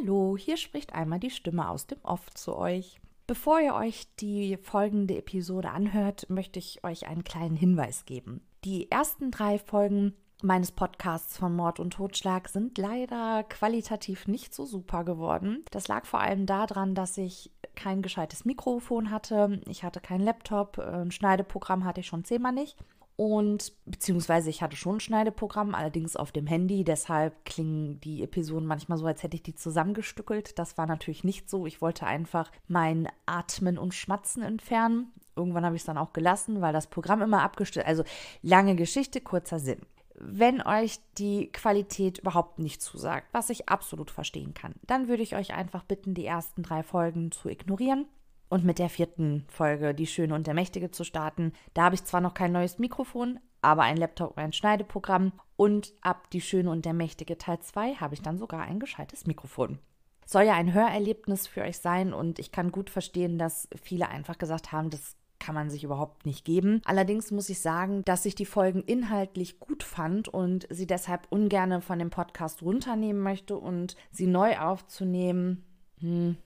Hallo, hier spricht einmal die Stimme aus dem Off zu euch. Bevor ihr euch die folgende Episode anhört, möchte ich euch einen kleinen Hinweis geben. Die ersten drei Folgen meines Podcasts von Mord und Totschlag sind leider qualitativ nicht so super geworden. Das lag vor allem daran, dass ich kein gescheites Mikrofon hatte, ich hatte keinen Laptop, ein Schneideprogramm hatte ich schon zehnmal nicht und beziehungsweise ich hatte schon ein Schneideprogramm, allerdings auf dem Handy. Deshalb klingen die Episoden manchmal so, als hätte ich die zusammengestückelt. Das war natürlich nicht so. Ich wollte einfach mein Atmen und Schmatzen entfernen. Irgendwann habe ich es dann auch gelassen, weil das Programm immer abgestellt. Also lange Geschichte, kurzer Sinn. Wenn euch die Qualität überhaupt nicht zusagt, was ich absolut verstehen kann, dann würde ich euch einfach bitten, die ersten drei Folgen zu ignorieren und mit der vierten Folge, Die Schöne und der Mächtige, zu starten. Da habe ich zwar noch kein neues Mikrofon, aber ein Laptop und ein Schneideprogramm. Und ab Die Schöne und der Mächtige Teil 2 habe ich dann sogar ein gescheites Mikrofon. Soll ja ein Hörerlebnis für euch sein und ich kann gut verstehen, dass viele einfach gesagt haben, das kann man sich überhaupt nicht geben. Allerdings muss ich sagen, dass ich die Folgen inhaltlich gut fand und sie deshalb ungern von dem Podcast runternehmen möchte und sie neu aufzunehmen. Hm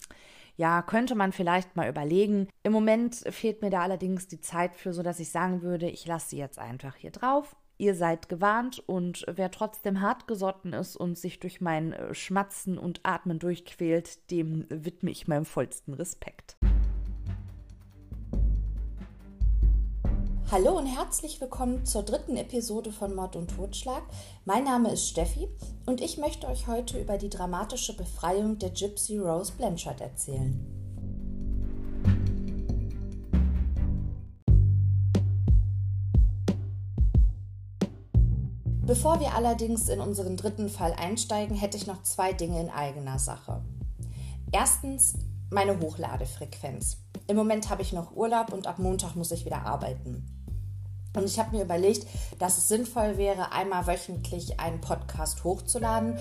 ja, könnte man vielleicht mal überlegen. Im Moment fehlt mir da allerdings die Zeit für, sodass ich sagen würde, ich lasse sie jetzt einfach hier drauf. Ihr seid gewarnt und wer trotzdem hartgesotten ist und sich durch mein äh, Schmatzen und Atmen durchquält, dem widme ich meinem vollsten Respekt. Hallo und herzlich willkommen zur dritten Episode von Mord und Totschlag. Mein Name ist Steffi und ich möchte euch heute über die dramatische Befreiung der Gypsy Rose Blanchard erzählen. Bevor wir allerdings in unseren dritten Fall einsteigen, hätte ich noch zwei Dinge in eigener Sache. Erstens meine Hochladefrequenz. Im Moment habe ich noch Urlaub und ab Montag muss ich wieder arbeiten. Und ich habe mir überlegt, dass es sinnvoll wäre, einmal wöchentlich einen Podcast hochzuladen.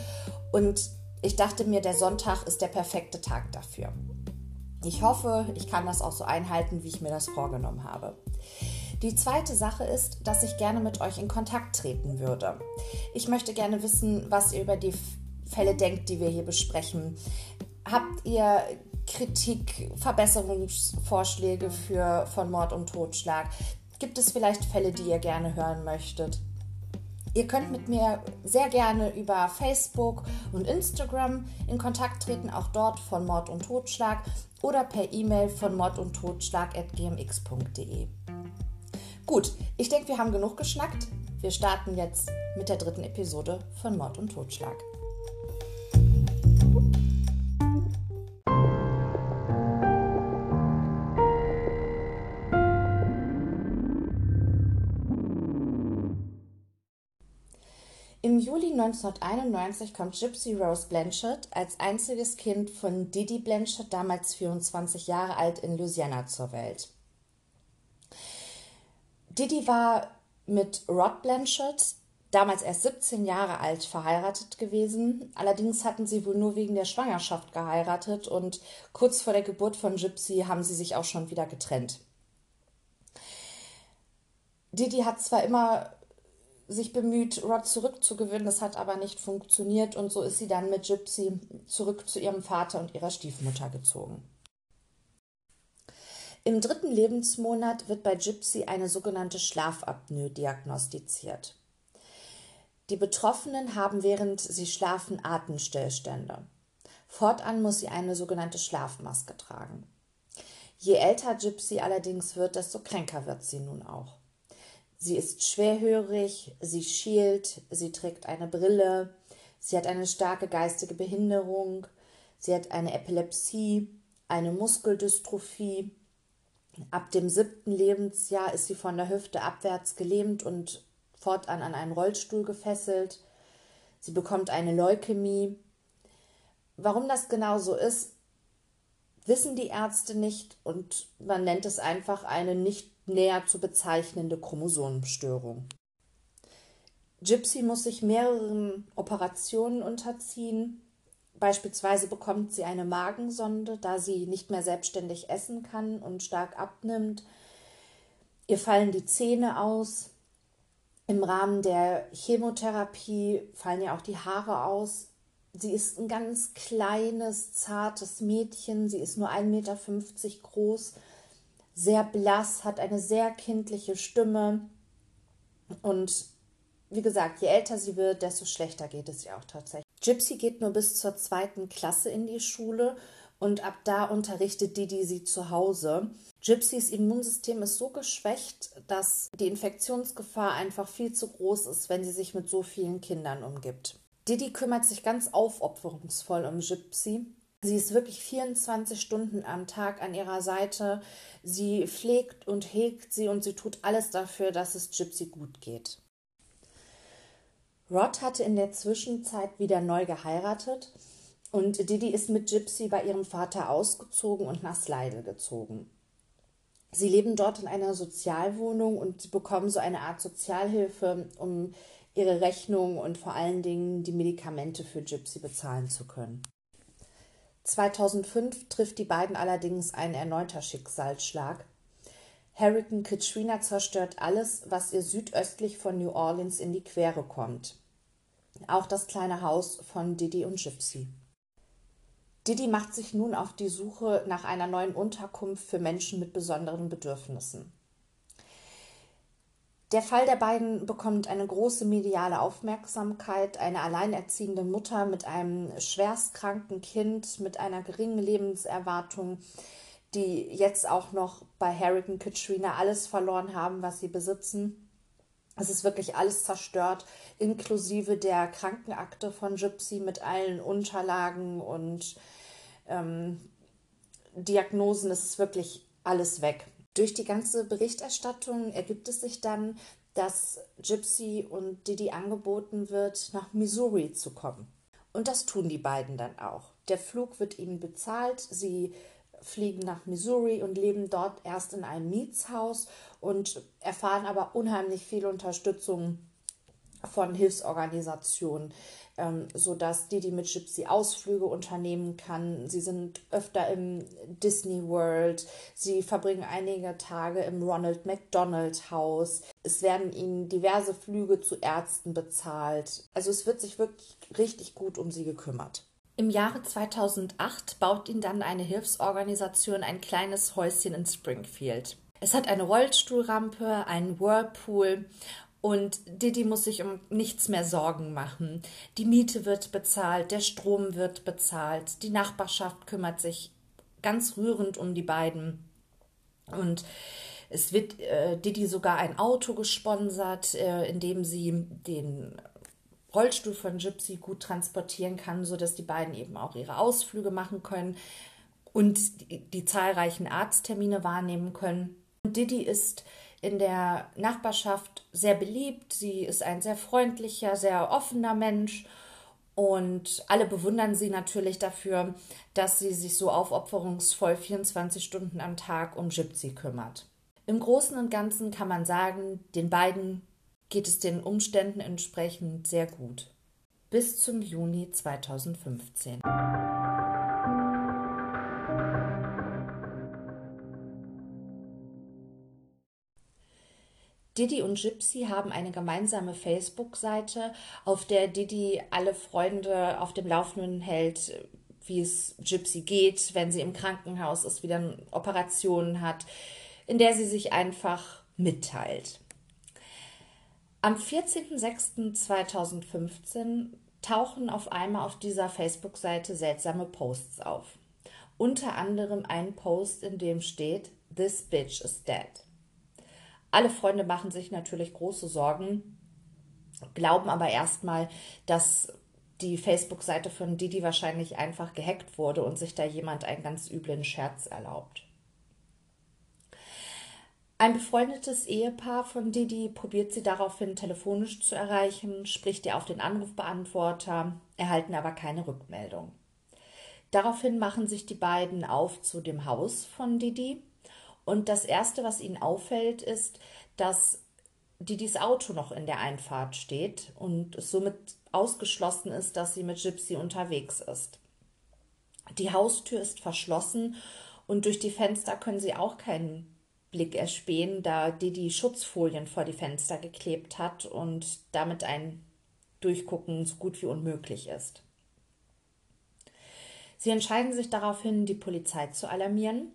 Und ich dachte mir, der Sonntag ist der perfekte Tag dafür. Ich hoffe, ich kann das auch so einhalten, wie ich mir das vorgenommen habe. Die zweite Sache ist, dass ich gerne mit euch in Kontakt treten würde. Ich möchte gerne wissen, was ihr über die Fälle denkt, die wir hier besprechen. Habt ihr Kritik, Verbesserungsvorschläge für, von Mord und Totschlag? Gibt es vielleicht Fälle, die ihr gerne hören möchtet? Ihr könnt mit mir sehr gerne über Facebook und Instagram in Kontakt treten, auch dort von Mord und Totschlag oder per E-Mail von mordundtotschlag.gmx.de. Gut, ich denke, wir haben genug geschnackt. Wir starten jetzt mit der dritten Episode von Mord und Totschlag. Im Juli 1991 kommt Gypsy Rose Blanchard als einziges Kind von Didi Blanchard, damals 24 Jahre alt, in Louisiana zur Welt. Didi war mit Rod Blanchard, damals erst 17 Jahre alt, verheiratet gewesen. Allerdings hatten sie wohl nur wegen der Schwangerschaft geheiratet und kurz vor der Geburt von Gypsy haben sie sich auch schon wieder getrennt. Didi hat zwar immer sich bemüht, Rod zurückzugewinnen. Das hat aber nicht funktioniert und so ist sie dann mit Gypsy zurück zu ihrem Vater und ihrer Stiefmutter gezogen. Im dritten Lebensmonat wird bei Gypsy eine sogenannte Schlafapnoe diagnostiziert. Die Betroffenen haben während sie schlafen Atemstillstände. Fortan muss sie eine sogenannte Schlafmaske tragen. Je älter Gypsy allerdings wird, desto kränker wird sie nun auch. Sie ist schwerhörig, sie schielt, sie trägt eine Brille, sie hat eine starke geistige Behinderung, sie hat eine Epilepsie, eine Muskeldystrophie. Ab dem siebten Lebensjahr ist sie von der Hüfte abwärts gelähmt und fortan an einen Rollstuhl gefesselt. Sie bekommt eine Leukämie. Warum das genau so ist, wissen die Ärzte nicht und man nennt es einfach eine nicht näher zu bezeichnende Chromosomenstörung. Gypsy muss sich mehreren Operationen unterziehen. Beispielsweise bekommt sie eine Magensonde, da sie nicht mehr selbstständig essen kann und stark abnimmt. Ihr fallen die Zähne aus. Im Rahmen der Chemotherapie fallen ja auch die Haare aus. Sie ist ein ganz kleines, zartes Mädchen. Sie ist nur 1,50 Meter groß, sehr blass, hat eine sehr kindliche Stimme. Und wie gesagt, je älter sie wird, desto schlechter geht es ihr auch tatsächlich. Gypsy geht nur bis zur zweiten Klasse in die Schule und ab da unterrichtet Didi sie zu Hause. Gypsys Immunsystem ist so geschwächt, dass die Infektionsgefahr einfach viel zu groß ist, wenn sie sich mit so vielen Kindern umgibt. Didi kümmert sich ganz aufopferungsvoll um Gypsy. Sie ist wirklich 24 Stunden am Tag an ihrer Seite. Sie pflegt und hegt sie und sie tut alles dafür, dass es Gypsy gut geht. Rod hatte in der Zwischenzeit wieder neu geheiratet und Didi ist mit Gypsy bei ihrem Vater ausgezogen und nach Slidell gezogen. Sie leben dort in einer Sozialwohnung und bekommen so eine Art Sozialhilfe, um ihre Rechnung und vor allen Dingen die Medikamente für Gypsy bezahlen zu können. 2005 trifft die beiden allerdings ein erneuter Schicksalsschlag. Hurricane Katrina zerstört alles, was ihr südöstlich von New Orleans in die Quere kommt. Auch das kleine Haus von Didi und Gypsy. Didi macht sich nun auf die Suche nach einer neuen Unterkunft für Menschen mit besonderen Bedürfnissen. Der Fall der beiden bekommt eine große mediale Aufmerksamkeit. Eine alleinerziehende Mutter mit einem schwerstkranken Kind, mit einer geringen Lebenserwartung, die jetzt auch noch bei Hurricane Katrina alles verloren haben, was sie besitzen. Es ist wirklich alles zerstört, inklusive der Krankenakte von Gypsy mit allen Unterlagen und ähm, Diagnosen. Es ist wirklich alles weg. Durch die ganze Berichterstattung ergibt es sich dann, dass Gypsy und Didi angeboten wird, nach Missouri zu kommen. Und das tun die beiden dann auch. Der Flug wird ihnen bezahlt. Sie fliegen nach Missouri und leben dort erst in einem Mietshaus und erfahren aber unheimlich viel Unterstützung von Hilfsorganisationen, ähm, sodass Didi mit Gypsy Ausflüge unternehmen kann. Sie sind öfter im Disney World, sie verbringen einige Tage im Ronald McDonald Haus. Es werden ihnen diverse Flüge zu Ärzten bezahlt. Also es wird sich wirklich richtig gut um sie gekümmert. Im Jahre 2008 baut ihn dann eine Hilfsorganisation ein kleines Häuschen in Springfield. Es hat eine Rollstuhlrampe, einen Whirlpool und Didi muss sich um nichts mehr Sorgen machen. Die Miete wird bezahlt, der Strom wird bezahlt, die Nachbarschaft kümmert sich ganz rührend um die beiden. Und es wird äh, Didi sogar ein Auto gesponsert, äh, in dem sie den Rollstuhl von Gypsy gut transportieren kann, sodass die beiden eben auch ihre Ausflüge machen können und die, die zahlreichen Arzttermine wahrnehmen können. Und Didi ist in der Nachbarschaft sehr beliebt. Sie ist ein sehr freundlicher, sehr offener Mensch und alle bewundern sie natürlich dafür, dass sie sich so aufopferungsvoll 24 Stunden am Tag um Gypsy kümmert. Im Großen und Ganzen kann man sagen, den beiden geht es den Umständen entsprechend sehr gut. Bis zum Juni 2015. Didi und Gypsy haben eine gemeinsame Facebook-Seite, auf der Didi alle Freunde auf dem Laufenden hält, wie es Gypsy geht, wenn sie im Krankenhaus ist, wieder Operationen hat, in der sie sich einfach mitteilt. Am 14.06.2015 tauchen auf einmal auf dieser Facebook-Seite seltsame Posts auf. Unter anderem ein Post, in dem steht This bitch is dead. Alle Freunde machen sich natürlich große Sorgen, glauben aber erstmal, dass die Facebook-Seite von Didi wahrscheinlich einfach gehackt wurde und sich da jemand einen ganz üblen Scherz erlaubt. Ein befreundetes Ehepaar von Didi probiert sie daraufhin telefonisch zu erreichen, spricht ihr auf den Anrufbeantworter, erhalten aber keine Rückmeldung. Daraufhin machen sich die beiden auf zu dem Haus von Didi und das Erste, was ihnen auffällt, ist, dass Didis Auto noch in der Einfahrt steht und es somit ausgeschlossen ist, dass sie mit Gypsy unterwegs ist. Die Haustür ist verschlossen und durch die Fenster können sie auch keinen Blick erspähen, da die Schutzfolien vor die Fenster geklebt hat und damit ein Durchgucken so gut wie unmöglich ist. Sie entscheiden sich daraufhin, die Polizei zu alarmieren,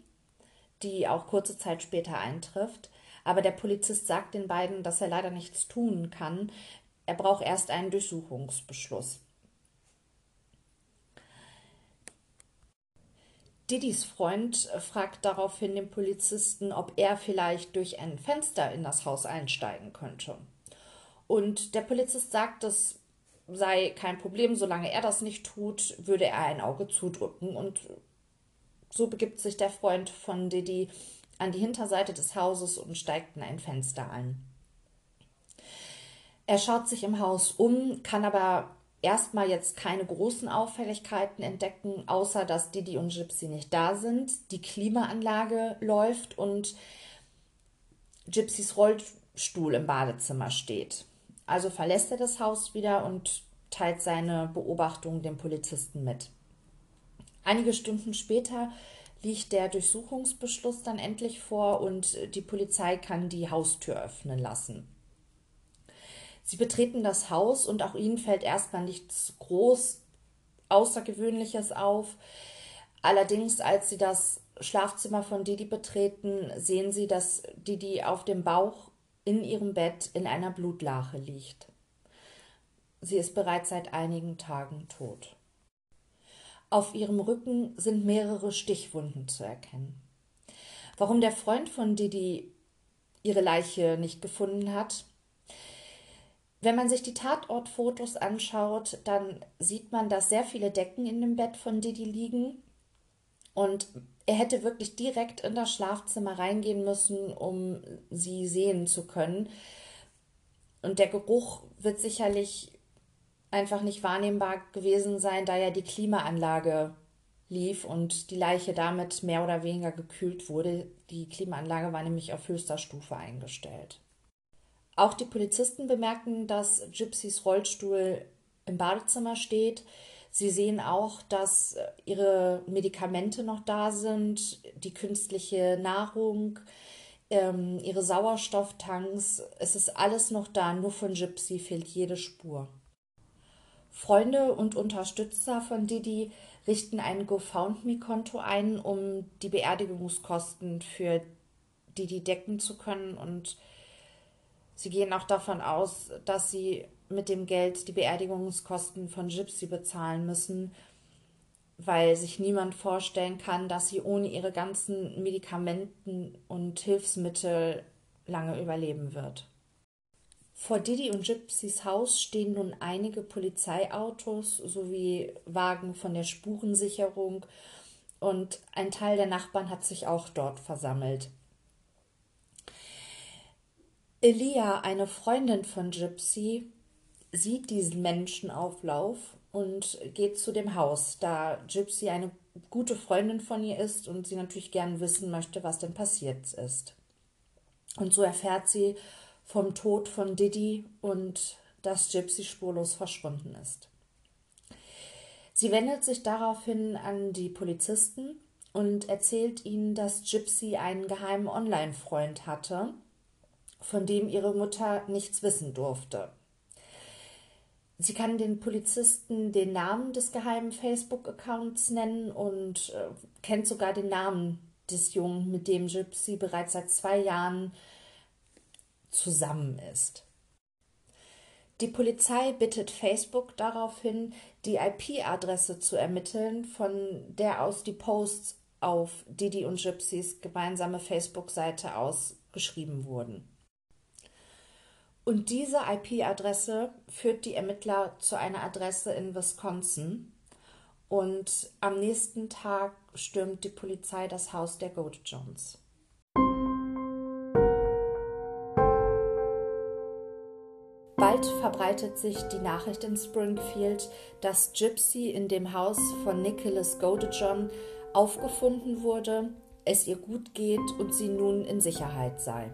die auch kurze Zeit später eintrifft. Aber der Polizist sagt den beiden, dass er leider nichts tun kann. Er braucht erst einen Durchsuchungsbeschluss. Didis Freund fragt daraufhin den Polizisten, ob er vielleicht durch ein Fenster in das Haus einsteigen könnte. Und der Polizist sagt, das sei kein Problem, solange er das nicht tut, würde er ein Auge zudrücken. Und so begibt sich der Freund von Didi an die Hinterseite des Hauses und steigt in ein Fenster ein. Er schaut sich im Haus um, kann aber erstmal jetzt keine großen Auffälligkeiten entdecken, außer dass Didi und Gypsy nicht da sind. Die Klimaanlage läuft und Gypsys Rollstuhl im Badezimmer steht. Also verlässt er das Haus wieder und teilt seine Beobachtung dem Polizisten mit. Einige Stunden später liegt der Durchsuchungsbeschluss dann endlich vor und die Polizei kann die Haustür öffnen lassen. Sie betreten das Haus und auch ihnen fällt erstmal nichts groß Außergewöhnliches auf. Allerdings, als sie das Schlafzimmer von Didi betreten, sehen sie, dass Didi auf dem Bauch in ihrem Bett in einer Blutlache liegt. Sie ist bereits seit einigen Tagen tot. Auf ihrem Rücken sind mehrere Stichwunden zu erkennen. Warum der Freund von Didi ihre Leiche nicht gefunden hat, wenn man sich die Tatortfotos anschaut, dann sieht man, dass sehr viele Decken in dem Bett von Didi liegen. Und er hätte wirklich direkt in das Schlafzimmer reingehen müssen, um sie sehen zu können. Und der Geruch wird sicherlich einfach nicht wahrnehmbar gewesen sein, da ja die Klimaanlage lief und die Leiche damit mehr oder weniger gekühlt wurde. Die Klimaanlage war nämlich auf höchster Stufe eingestellt. Auch die Polizisten bemerken, dass Gypsys Rollstuhl im Badezimmer steht. Sie sehen auch, dass ihre Medikamente noch da sind, die künstliche Nahrung, ähm, ihre Sauerstofftanks. Es ist alles noch da, nur von Gypsy fehlt jede Spur. Freunde und Unterstützer von Didi richten ein GoFoundMe-Konto ein, um die Beerdigungskosten für Didi decken zu können und Sie gehen auch davon aus, dass sie mit dem Geld die Beerdigungskosten von Gypsy bezahlen müssen, weil sich niemand vorstellen kann, dass sie ohne ihre ganzen Medikamenten und Hilfsmittel lange überleben wird. Vor Didi und Gypsys Haus stehen nun einige Polizeiautos sowie Wagen von der Spurensicherung und ein Teil der Nachbarn hat sich auch dort versammelt. Elia, eine Freundin von Gypsy, sieht diesen Menschenauflauf und geht zu dem Haus, da Gypsy eine gute Freundin von ihr ist und sie natürlich gern wissen möchte, was denn passiert ist. Und so erfährt sie vom Tod von Didi und dass Gypsy spurlos verschwunden ist. Sie wendet sich daraufhin an die Polizisten und erzählt ihnen, dass Gypsy einen geheimen Online-Freund hatte, von dem ihre Mutter nichts wissen durfte. Sie kann den Polizisten den Namen des geheimen Facebook-Accounts nennen und äh, kennt sogar den Namen des Jungen, mit dem Gypsy bereits seit zwei Jahren zusammen ist. Die Polizei bittet Facebook daraufhin, die IP-Adresse zu ermitteln, von der aus die Posts auf Didi und Gypsys gemeinsame Facebook-Seite aus geschrieben wurden. Und diese IP-Adresse führt die Ermittler zu einer Adresse in Wisconsin. Und am nächsten Tag stürmt die Polizei das Haus der Goat Jones. Bald verbreitet sich die Nachricht in Springfield, dass Gypsy in dem Haus von Nicholas Godejohn aufgefunden wurde, es ihr gut geht und sie nun in Sicherheit sei.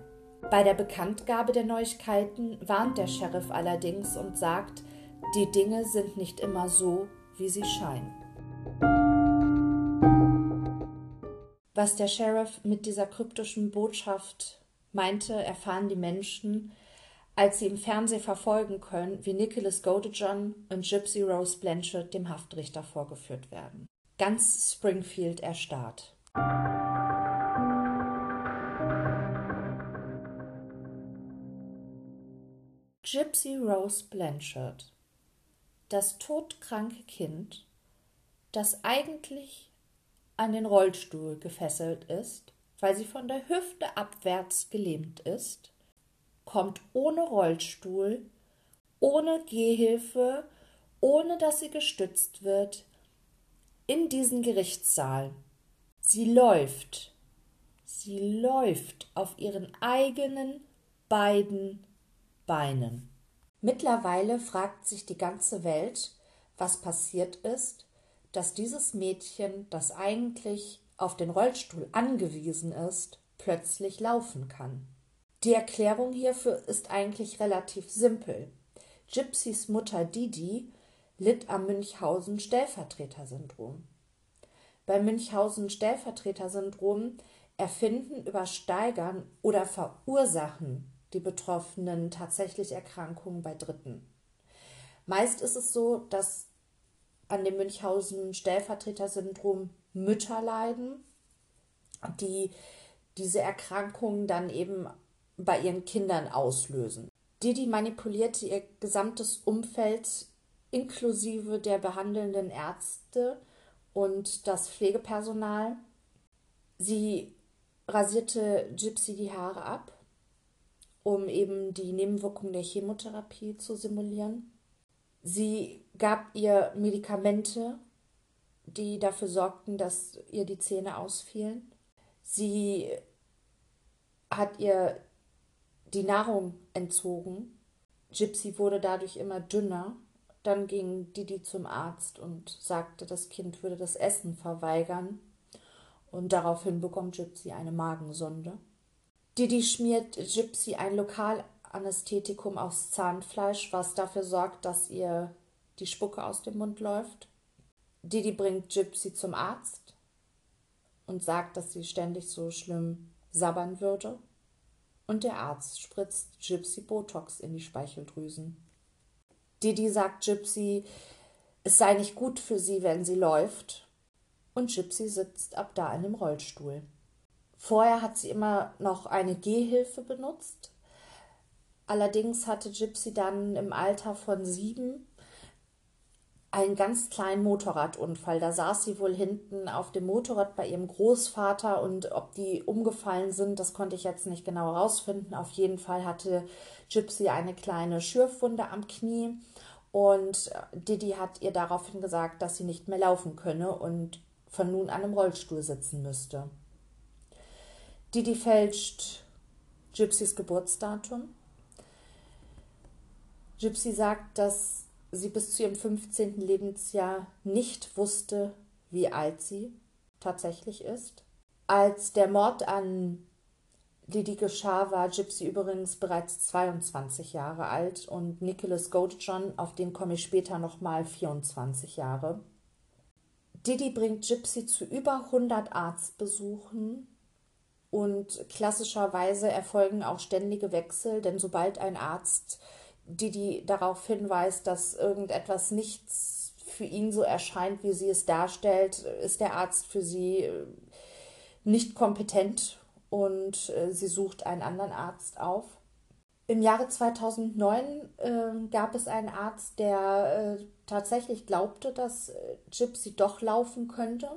Bei der Bekanntgabe der Neuigkeiten warnt der Sheriff allerdings und sagt, die Dinge sind nicht immer so, wie sie scheinen. Was der Sheriff mit dieser kryptischen Botschaft meinte, erfahren die Menschen, als sie im Fernsehen verfolgen können, wie Nicholas Godejohn und Gypsy Rose Blanchard dem Haftrichter vorgeführt werden. Ganz Springfield erstarrt. Gypsy Rose Blanchard Das todkranke Kind, das eigentlich an den Rollstuhl gefesselt ist, weil sie von der Hüfte abwärts gelähmt ist, kommt ohne Rollstuhl, ohne Gehhilfe, ohne dass sie gestützt wird, in diesen Gerichtssaal. Sie läuft, sie läuft auf ihren eigenen beiden Beinen. Mittlerweile fragt sich die ganze Welt, was passiert ist, dass dieses Mädchen, das eigentlich auf den Rollstuhl angewiesen ist, plötzlich laufen kann. Die Erklärung hierfür ist eigentlich relativ simpel. Gypsys Mutter Didi litt am Münchhausen-Stellvertreter-Syndrom. Beim Münchhausen-Stellvertreter-Syndrom erfinden, übersteigern oder verursachen die Betroffenen tatsächlich Erkrankungen bei Dritten. Meist ist es so, dass an dem Münchhausen-Stellvertreter-Syndrom Mütter leiden, die diese Erkrankungen dann eben bei ihren Kindern auslösen. Didi manipulierte ihr gesamtes Umfeld inklusive der behandelnden Ärzte und das Pflegepersonal. Sie rasierte Gypsy die Haare ab, um eben die Nebenwirkungen der Chemotherapie zu simulieren. Sie gab ihr Medikamente, die dafür sorgten, dass ihr die Zähne ausfielen. Sie hat ihr die Nahrung entzogen. Gypsy wurde dadurch immer dünner dann ging Didi zum Arzt und sagte, das Kind würde das Essen verweigern. Und daraufhin bekommt Gypsy eine Magensonde. Didi schmiert Gypsy ein Lokalanästhetikum aufs Zahnfleisch, was dafür sorgt, dass ihr die Spucke aus dem Mund läuft. Didi bringt Gypsy zum Arzt und sagt, dass sie ständig so schlimm sabbern würde. Und der Arzt spritzt Gypsy Botox in die Speicheldrüsen. Didi sagt Gypsy, es sei nicht gut für sie, wenn sie läuft. Und Gypsy sitzt ab da in dem Rollstuhl. Vorher hat sie immer noch eine Gehhilfe benutzt. Allerdings hatte Gypsy dann im Alter von sieben einen ganz kleinen Motorradunfall. Da saß sie wohl hinten auf dem Motorrad bei ihrem Großvater und ob die umgefallen sind, das konnte ich jetzt nicht genau herausfinden. Auf jeden Fall hatte Gypsy eine kleine Schürfwunde am Knie und Didi hat ihr daraufhin gesagt, dass sie nicht mehr laufen könne und von nun an im Rollstuhl sitzen müsste. Didi fälscht Gypsys Geburtsdatum. Gypsy sagt, dass sie bis zu ihrem 15. Lebensjahr nicht wusste, wie alt sie tatsächlich ist. Als der Mord an Lady geschah, war Gypsy übrigens bereits 22 Jahre alt und Nicholas Goldjohn, auf den komme ich später nochmal, 24 Jahre. Didi bringt Gypsy zu über 100 Arztbesuchen und klassischerweise erfolgen auch ständige Wechsel, denn sobald ein Arzt Didi darauf hinweist, dass irgendetwas nichts für ihn so erscheint, wie sie es darstellt, ist der Arzt für sie nicht kompetent und äh, sie sucht einen anderen Arzt auf. Im Jahre 2009 äh, gab es einen Arzt, der äh, tatsächlich glaubte, dass äh, Gypsy doch laufen könnte,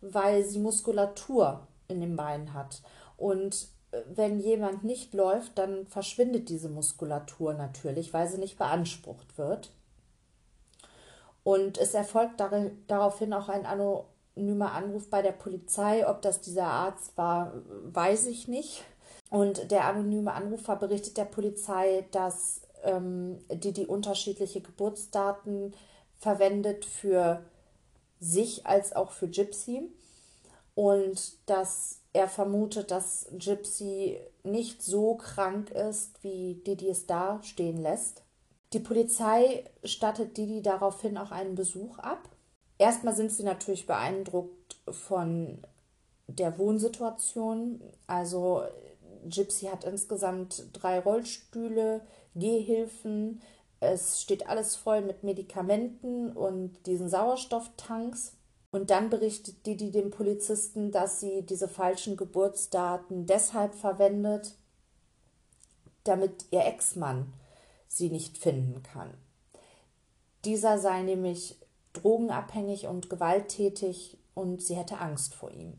weil sie Muskulatur in den Beinen hat. Und äh, wenn jemand nicht läuft, dann verschwindet diese Muskulatur natürlich, weil sie nicht beansprucht wird. Und es erfolgt darin, daraufhin auch ein anonymer Anruf bei der Polizei. Ob das dieser Arzt war, weiß ich nicht. Und der anonyme Anrufer berichtet der Polizei, dass ähm, die die unterschiedliche Geburtsdaten verwendet für sich als auch für Gypsy und dass er vermutet, dass Gypsy nicht so krank ist, wie Didi es da stehen lässt. Die Polizei stattet Didi daraufhin auch einen Besuch ab Erstmal sind sie natürlich beeindruckt von der Wohnsituation. Also Gypsy hat insgesamt drei Rollstühle, Gehhilfen. Es steht alles voll mit Medikamenten und diesen Sauerstofftanks. Und dann berichtet Didi dem Polizisten, dass sie diese falschen Geburtsdaten deshalb verwendet, damit ihr Ex-Mann sie nicht finden kann. Dieser sei nämlich drogenabhängig und gewalttätig und sie hätte Angst vor ihm.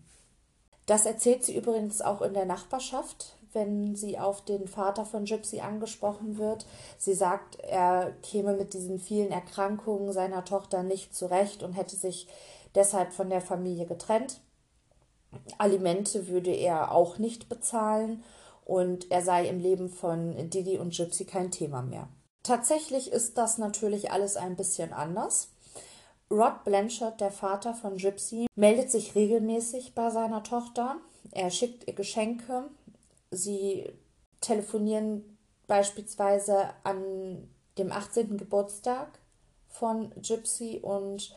Das erzählt sie übrigens auch in der Nachbarschaft, wenn sie auf den Vater von Gypsy angesprochen wird. Sie sagt, er käme mit diesen vielen Erkrankungen seiner Tochter nicht zurecht und hätte sich deshalb von der Familie getrennt. Alimente würde er auch nicht bezahlen und er sei im Leben von Didi und Gypsy kein Thema mehr. Tatsächlich ist das natürlich alles ein bisschen anders. Rod Blanchard, der Vater von Gypsy, meldet sich regelmäßig bei seiner Tochter. Er schickt ihr Geschenke. Sie telefonieren beispielsweise an dem 18. Geburtstag von Gypsy und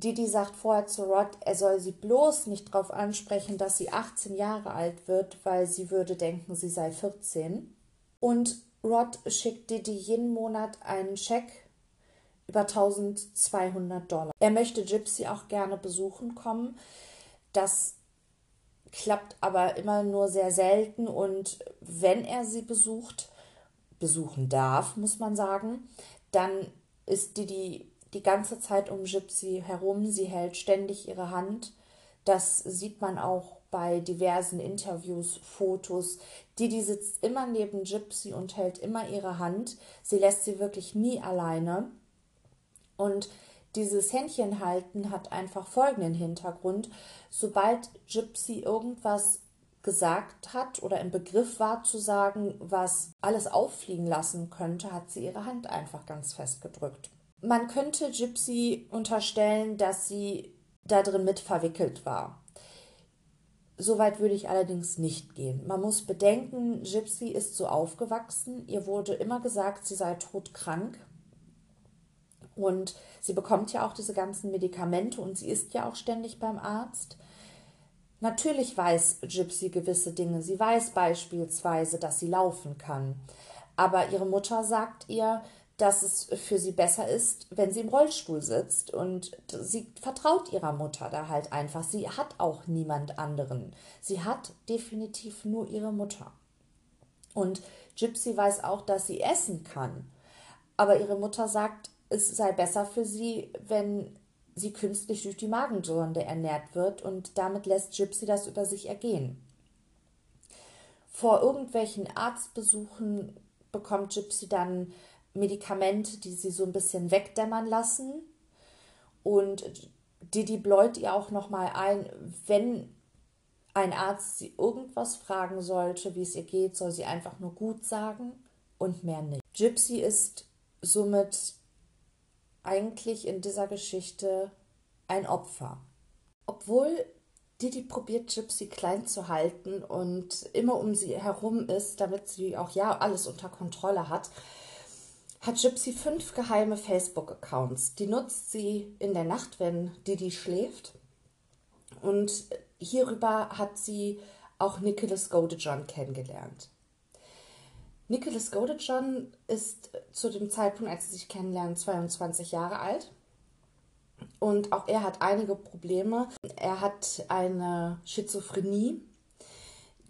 Didi sagt vorher zu Rod, er soll sie bloß nicht darauf ansprechen, dass sie 18 Jahre alt wird, weil sie würde denken, sie sei 14. Und Rod schickt Didi jeden Monat einen Scheck über 1200 Dollar. Er möchte Gypsy auch gerne besuchen kommen. Das klappt aber immer nur sehr selten und wenn er sie besucht, besuchen darf, muss man sagen, dann ist die die, ganze Zeit um Gypsy herum. Sie hält ständig ihre Hand. Das sieht man auch bei diversen Interviews, Fotos. Didi sitzt immer neben Gypsy und hält immer ihre Hand. Sie lässt sie wirklich nie alleine. Und dieses Händchenhalten hat einfach folgenden Hintergrund. Sobald Gypsy irgendwas gesagt hat oder im Begriff war zu sagen, was alles auffliegen lassen könnte, hat sie ihre Hand einfach ganz fest gedrückt. Man könnte Gypsy unterstellen, dass sie da drin mit verwickelt war. Soweit würde ich allerdings nicht gehen. Man muss bedenken, Gypsy ist so aufgewachsen, ihr wurde immer gesagt, sie sei todkrank. Und sie bekommt ja auch diese ganzen Medikamente und sie ist ja auch ständig beim Arzt. Natürlich weiß Gypsy gewisse Dinge. Sie weiß beispielsweise, dass sie laufen kann. Aber ihre Mutter sagt ihr, dass es für sie besser ist, wenn sie im Rollstuhl sitzt. Und sie vertraut ihrer Mutter da halt einfach. Sie hat auch niemand anderen. Sie hat definitiv nur ihre Mutter. Und Gypsy weiß auch, dass sie essen kann. Aber ihre Mutter sagt, es sei besser für sie, wenn sie künstlich durch die Magensonde ernährt wird und damit lässt Gypsy das über sich ergehen. Vor irgendwelchen Arztbesuchen bekommt Gypsy dann Medikamente, die sie so ein bisschen wegdämmern lassen und Didi bläut ihr auch nochmal ein, wenn ein Arzt sie irgendwas fragen sollte, wie es ihr geht, soll sie einfach nur gut sagen und mehr nicht. Gypsy ist somit eigentlich in dieser Geschichte ein Opfer. Obwohl Didi probiert, Gypsy klein zu halten und immer um sie herum ist, damit sie auch ja alles unter Kontrolle hat, hat Gypsy fünf geheime Facebook-Accounts. Die nutzt sie in der Nacht, wenn Didi schläft. Und hierüber hat sie auch Nicholas Godejohn kennengelernt. Nicholas Godejohn ist zu dem Zeitpunkt, als sie sich kennenlernen, 22 Jahre alt. Und auch er hat einige Probleme. Er hat eine Schizophrenie,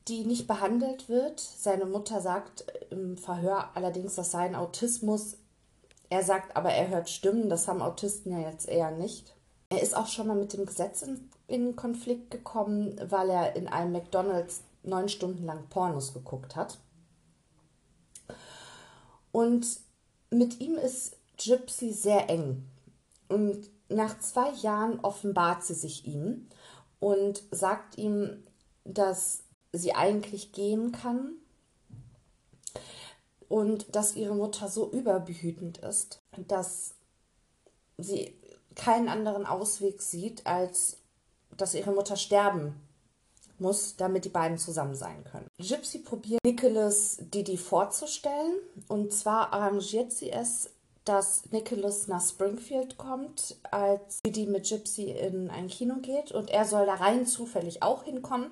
die nicht behandelt wird. Seine Mutter sagt im Verhör allerdings, das sei ein Autismus. Er sagt aber, er hört Stimmen. Das haben Autisten ja jetzt eher nicht. Er ist auch schon mal mit dem Gesetz in, in Konflikt gekommen, weil er in einem McDonalds neun Stunden lang Pornos geguckt hat. Und mit ihm ist Gypsy sehr eng. Und nach zwei Jahren offenbart sie sich ihm und sagt ihm, dass sie eigentlich gehen kann und dass ihre Mutter so überbehütend ist, dass sie keinen anderen Ausweg sieht, als dass ihre Mutter sterben muss, damit die beiden zusammen sein können. Gypsy probiert Nicholas Didi vorzustellen und zwar arrangiert sie es, dass Nicholas nach Springfield kommt, als Didi mit Gypsy in ein Kino geht und er soll da rein zufällig auch hinkommen.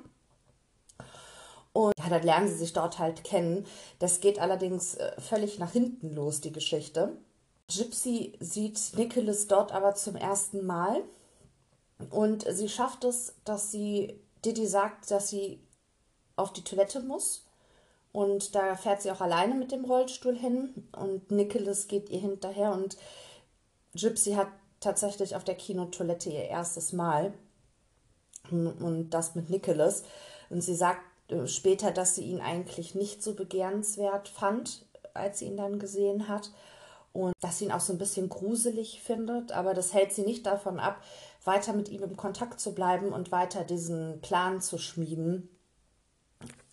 Und ja, dann lernen sie sich dort halt kennen. Das geht allerdings äh, völlig nach hinten los, die Geschichte. Gypsy sieht Nicholas dort aber zum ersten Mal Und sie schafft es, dass sie Didi sagt, dass sie auf die Toilette muss. Und da fährt sie auch alleine mit dem Rollstuhl hin. Und Nicholas geht ihr hinterher. Und Gypsy hat tatsächlich auf der Kinotoilette ihr erstes Mal. Und das mit Nicholas. Und sie sagt später, dass sie ihn eigentlich nicht so begehrenswert fand, als sie ihn dann gesehen hat. Und dass sie ihn auch so ein bisschen gruselig findet. Aber das hält sie nicht davon ab, weiter mit ihm im Kontakt zu bleiben und weiter diesen Plan zu schmieden,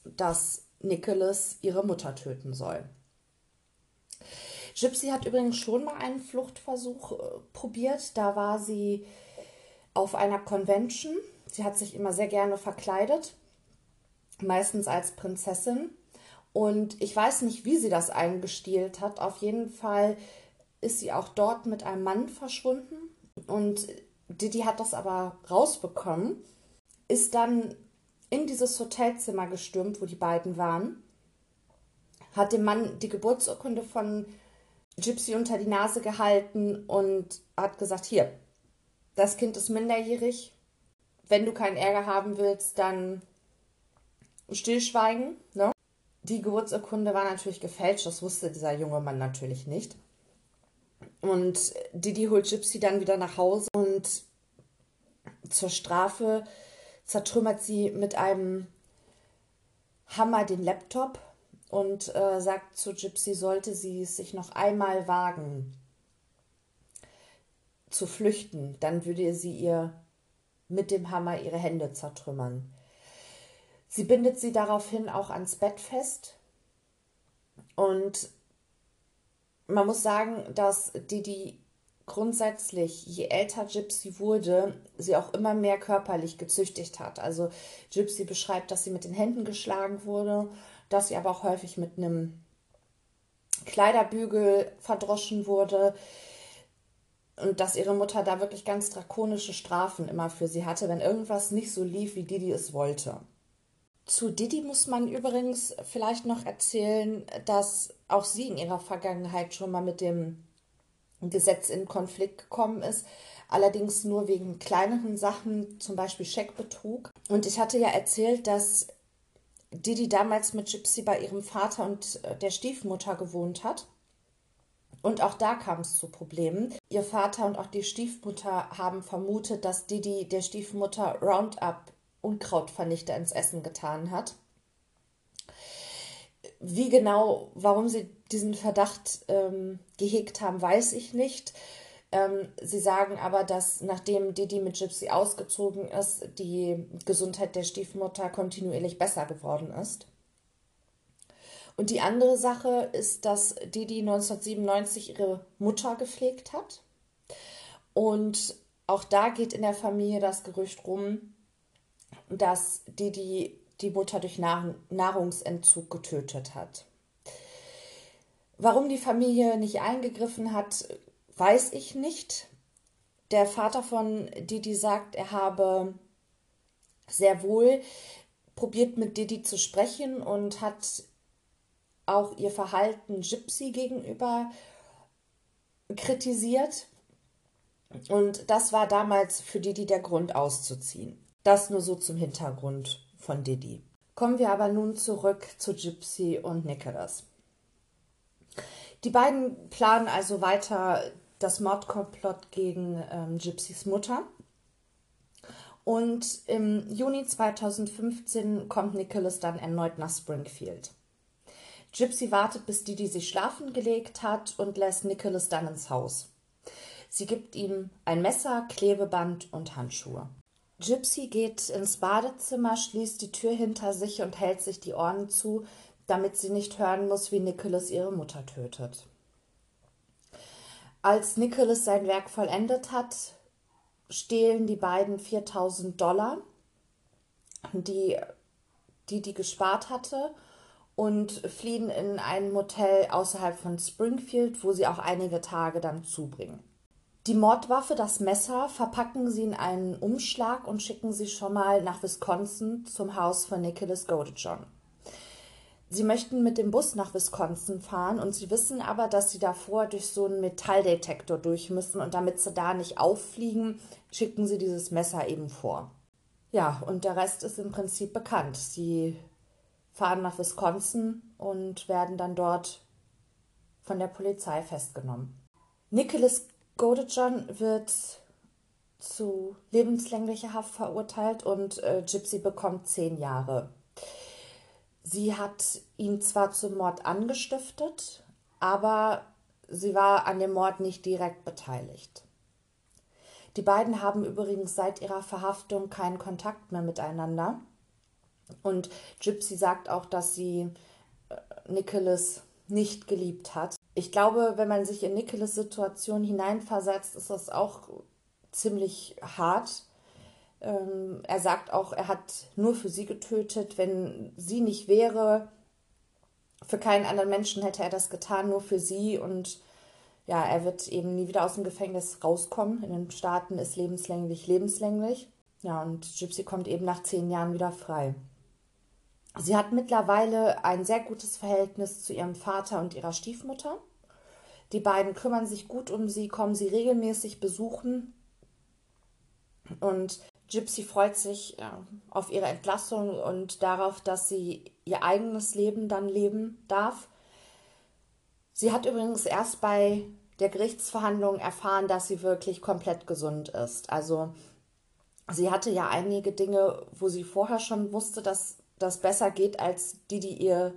dass Nicholas ihre Mutter töten soll. Gypsy hat übrigens schon mal einen Fluchtversuch äh, probiert. Da war sie auf einer Convention. Sie hat sich immer sehr gerne verkleidet, meistens als Prinzessin. Und ich weiß nicht, wie sie das eingestielt hat. Auf jeden Fall ist sie auch dort mit einem Mann verschwunden. Und Didi hat das aber rausbekommen, ist dann in dieses Hotelzimmer gestürmt, wo die beiden waren, hat dem Mann die Geburtsurkunde von Gypsy unter die Nase gehalten und hat gesagt, hier, das Kind ist minderjährig. Wenn du keinen Ärger haben willst, dann stillschweigen. Ne? Die Geburtsurkunde war natürlich gefälscht, das wusste dieser junge Mann natürlich nicht. Und Didi holt Gypsy dann wieder nach Hause und zur Strafe zertrümmert sie mit einem Hammer den Laptop und äh, sagt zu Gypsy, sollte sie es sich noch einmal wagen zu flüchten, dann würde sie ihr mit dem Hammer ihre Hände zertrümmern. Sie bindet sie daraufhin auch ans Bett fest und man muss sagen, dass Didi grundsätzlich, je älter Gypsy wurde, sie auch immer mehr körperlich gezüchtigt hat. Also Gypsy beschreibt, dass sie mit den Händen geschlagen wurde dass sie aber auch häufig mit einem Kleiderbügel verdroschen wurde und dass ihre Mutter da wirklich ganz drakonische Strafen immer für sie hatte, wenn irgendwas nicht so lief, wie Didi es wollte. Zu Didi muss man übrigens vielleicht noch erzählen, dass auch sie in ihrer Vergangenheit schon mal mit dem Gesetz in Konflikt gekommen ist, allerdings nur wegen kleineren Sachen, zum Beispiel Scheckbetrug. Und ich hatte ja erzählt, dass Didi damals mit Gypsy bei ihrem Vater und äh, der Stiefmutter gewohnt hat. Und auch da kam es zu Problemen. Ihr Vater und auch die Stiefmutter haben vermutet, dass Didi der Stiefmutter Roundup Unkrautvernichter ins Essen getan hat. Wie genau, warum sie diesen Verdacht ähm, gehegt haben, weiß ich nicht. Ähm, sie sagen aber, dass nachdem Didi mit Gypsy ausgezogen ist, die Gesundheit der Stiefmutter kontinuierlich besser geworden ist. Und die andere Sache ist, dass Didi 1997 ihre Mutter gepflegt hat. Und auch da geht in der Familie das Gerücht rum, dass Didi die Mutter durch Nahrungsentzug getötet hat. Warum die Familie nicht eingegriffen hat, weiß ich nicht. Der Vater von Didi sagt, er habe sehr wohl probiert mit Didi zu sprechen und hat auch ihr Verhalten Gypsy gegenüber kritisiert. Und das war damals für Didi der Grund auszuziehen. Das nur so zum Hintergrund von Didi. Kommen wir aber nun zurück zu Gypsy und Nicholas. Die beiden planen also weiter das Mordkomplott gegen ähm, Gypsys Mutter. Und im Juni 2015 kommt Nicholas dann erneut nach Springfield. Gypsy wartet, bis Didi sich schlafen gelegt hat und lässt Nicholas dann ins Haus. Sie gibt ihm ein Messer, Klebeband und Handschuhe. Gypsy geht ins Badezimmer, schließt die Tür hinter sich und hält sich die Ohren zu, damit sie nicht hören muss, wie Nicholas ihre Mutter tötet. Als Nicholas sein Werk vollendet hat, stehlen die beiden 4000 Dollar, die, die die gespart hatte, und fliehen in ein Motel außerhalb von Springfield, wo sie auch einige Tage dann zubringen. Die Mordwaffe, das Messer, verpacken sie in einen Umschlag und schicken sie schon mal nach Wisconsin zum Haus von Nicholas Godejohn. Sie möchten mit dem Bus nach Wisconsin fahren und sie wissen aber, dass sie davor durch so einen Metalldetektor durch müssen und damit sie da nicht auffliegen, schicken sie dieses Messer eben vor. Ja, und der Rest ist im Prinzip bekannt. Sie fahren nach Wisconsin und werden dann dort von der Polizei festgenommen. Nicholas Godejohn wird zu lebenslänglicher Haft verurteilt und äh, Gypsy bekommt zehn Jahre. Sie hat ihn zwar zum Mord angestiftet, aber sie war an dem Mord nicht direkt beteiligt. Die beiden haben übrigens seit ihrer Verhaftung keinen Kontakt mehr miteinander. Und Gypsy sagt auch, dass sie äh, Nicholas nicht geliebt hat. Ich glaube, wenn man sich in Nicholas Situation hineinversetzt, ist das auch ziemlich hart. Ähm, er sagt auch, er hat nur für sie getötet. Wenn sie nicht wäre, für keinen anderen Menschen hätte er das getan, nur für sie. Und ja, er wird eben nie wieder aus dem Gefängnis rauskommen. In den Staaten ist lebenslänglich lebenslänglich. Ja, und Gypsy kommt eben nach zehn Jahren wieder frei. Sie hat mittlerweile ein sehr gutes Verhältnis zu ihrem Vater und ihrer Stiefmutter. Die beiden kümmern sich gut um sie, kommen sie regelmäßig besuchen. Und Gypsy freut sich ja, auf ihre Entlassung und darauf, dass sie ihr eigenes Leben dann leben darf. Sie hat übrigens erst bei der Gerichtsverhandlung erfahren, dass sie wirklich komplett gesund ist. Also sie hatte ja einige Dinge, wo sie vorher schon wusste, dass das besser geht als die, die ihr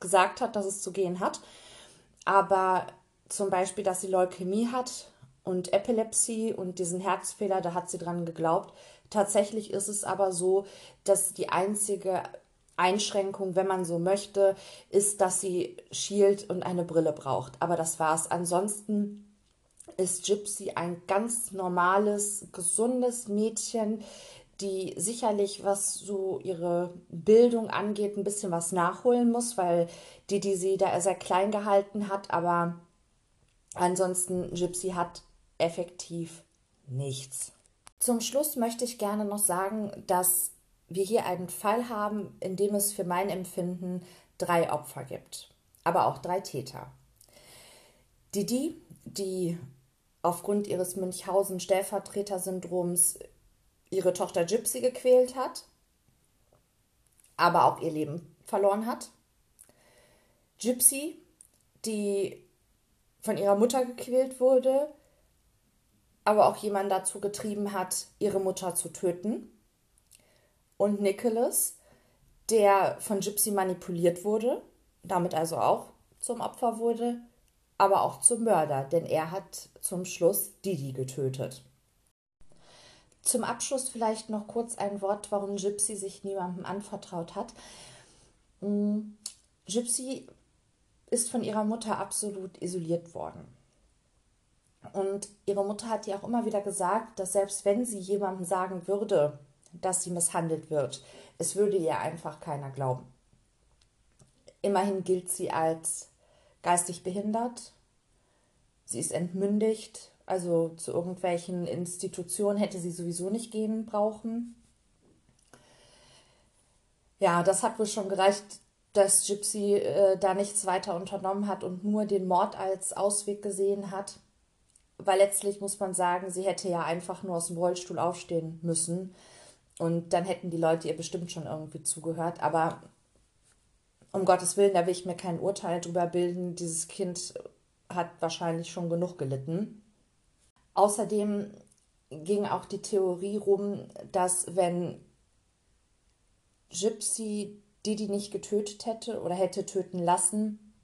gesagt hat, dass es zu gehen hat. Aber zum Beispiel, dass sie Leukämie hat und Epilepsie und diesen Herzfehler, da hat sie dran geglaubt. Tatsächlich ist es aber so, dass die einzige Einschränkung, wenn man so möchte, ist, dass sie Shield und eine Brille braucht. Aber das war's. Ansonsten ist Gypsy ein ganz normales, gesundes Mädchen, die sicherlich, was so ihre Bildung angeht, ein bisschen was nachholen muss, weil die, sie da sehr klein gehalten hat, aber ansonsten Gypsy hat effektiv nichts. Zum Schluss möchte ich gerne noch sagen, dass wir hier einen Fall haben, in dem es für mein Empfinden drei Opfer gibt, aber auch drei Täter. Didi, die aufgrund ihres Münchhausen-Stellvertreter-Syndroms ihre Tochter Gypsy gequält hat, aber auch ihr Leben verloren hat. Gypsy, die von ihrer Mutter gequält wurde, aber auch jemanden dazu getrieben hat, ihre Mutter zu töten. Und Nicholas, der von Gypsy manipuliert wurde, damit also auch zum Opfer wurde, aber auch zum Mörder, denn er hat zum Schluss Didi getötet. Zum Abschluss vielleicht noch kurz ein Wort, warum Gypsy sich niemandem anvertraut hat. Mm, Gypsy ist von ihrer Mutter absolut isoliert worden. Und ihre Mutter hat ihr auch immer wieder gesagt, dass selbst wenn sie jemandem sagen würde, dass sie misshandelt wird, es würde ihr einfach keiner glauben. Immerhin gilt sie als geistig behindert, sie ist entmündigt, also zu irgendwelchen Institutionen hätte sie sowieso nicht gehen brauchen. Ja, das hat wohl schon gereicht, dass Gypsy äh, da nichts weiter unternommen hat und nur den Mord als Ausweg gesehen hat weil letztlich muss man sagen, sie hätte ja einfach nur aus dem Rollstuhl aufstehen müssen und dann hätten die Leute ihr bestimmt schon irgendwie zugehört. Aber um Gottes Willen, da will ich mir kein Urteil drüber bilden. Dieses Kind hat wahrscheinlich schon genug gelitten. Außerdem ging auch die Theorie rum, dass wenn Gypsy Didi nicht getötet hätte oder hätte töten lassen,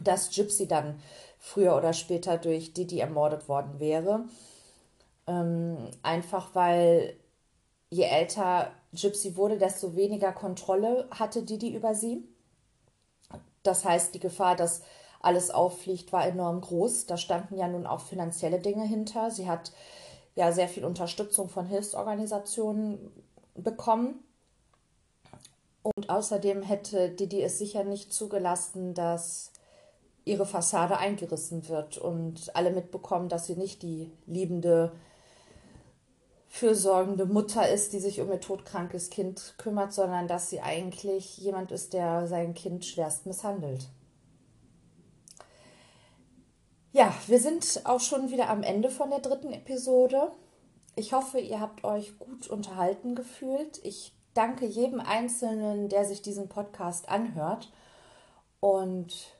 dass Gypsy dann früher oder später durch Didi ermordet worden wäre. Ähm, einfach weil je älter Gypsy wurde, desto weniger Kontrolle hatte Didi über sie. Das heißt, die Gefahr, dass alles auffliegt, war enorm groß. Da standen ja nun auch finanzielle Dinge hinter. Sie hat ja sehr viel Unterstützung von Hilfsorganisationen bekommen. Und außerdem hätte Didi es sicher nicht zugelassen, dass ihre Fassade eingerissen wird und alle mitbekommen, dass sie nicht die liebende fürsorgende Mutter ist, die sich um ihr todkrankes Kind kümmert, sondern dass sie eigentlich jemand ist, der sein Kind schwerst misshandelt. Ja, wir sind auch schon wieder am Ende von der dritten Episode. Ich hoffe, ihr habt euch gut unterhalten gefühlt. Ich danke jedem Einzelnen, der sich diesen Podcast anhört. Und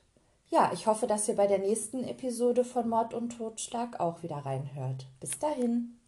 ja, ich hoffe, dass ihr bei der nächsten Episode von Mord und Totschlag auch wieder reinhört. Bis dahin.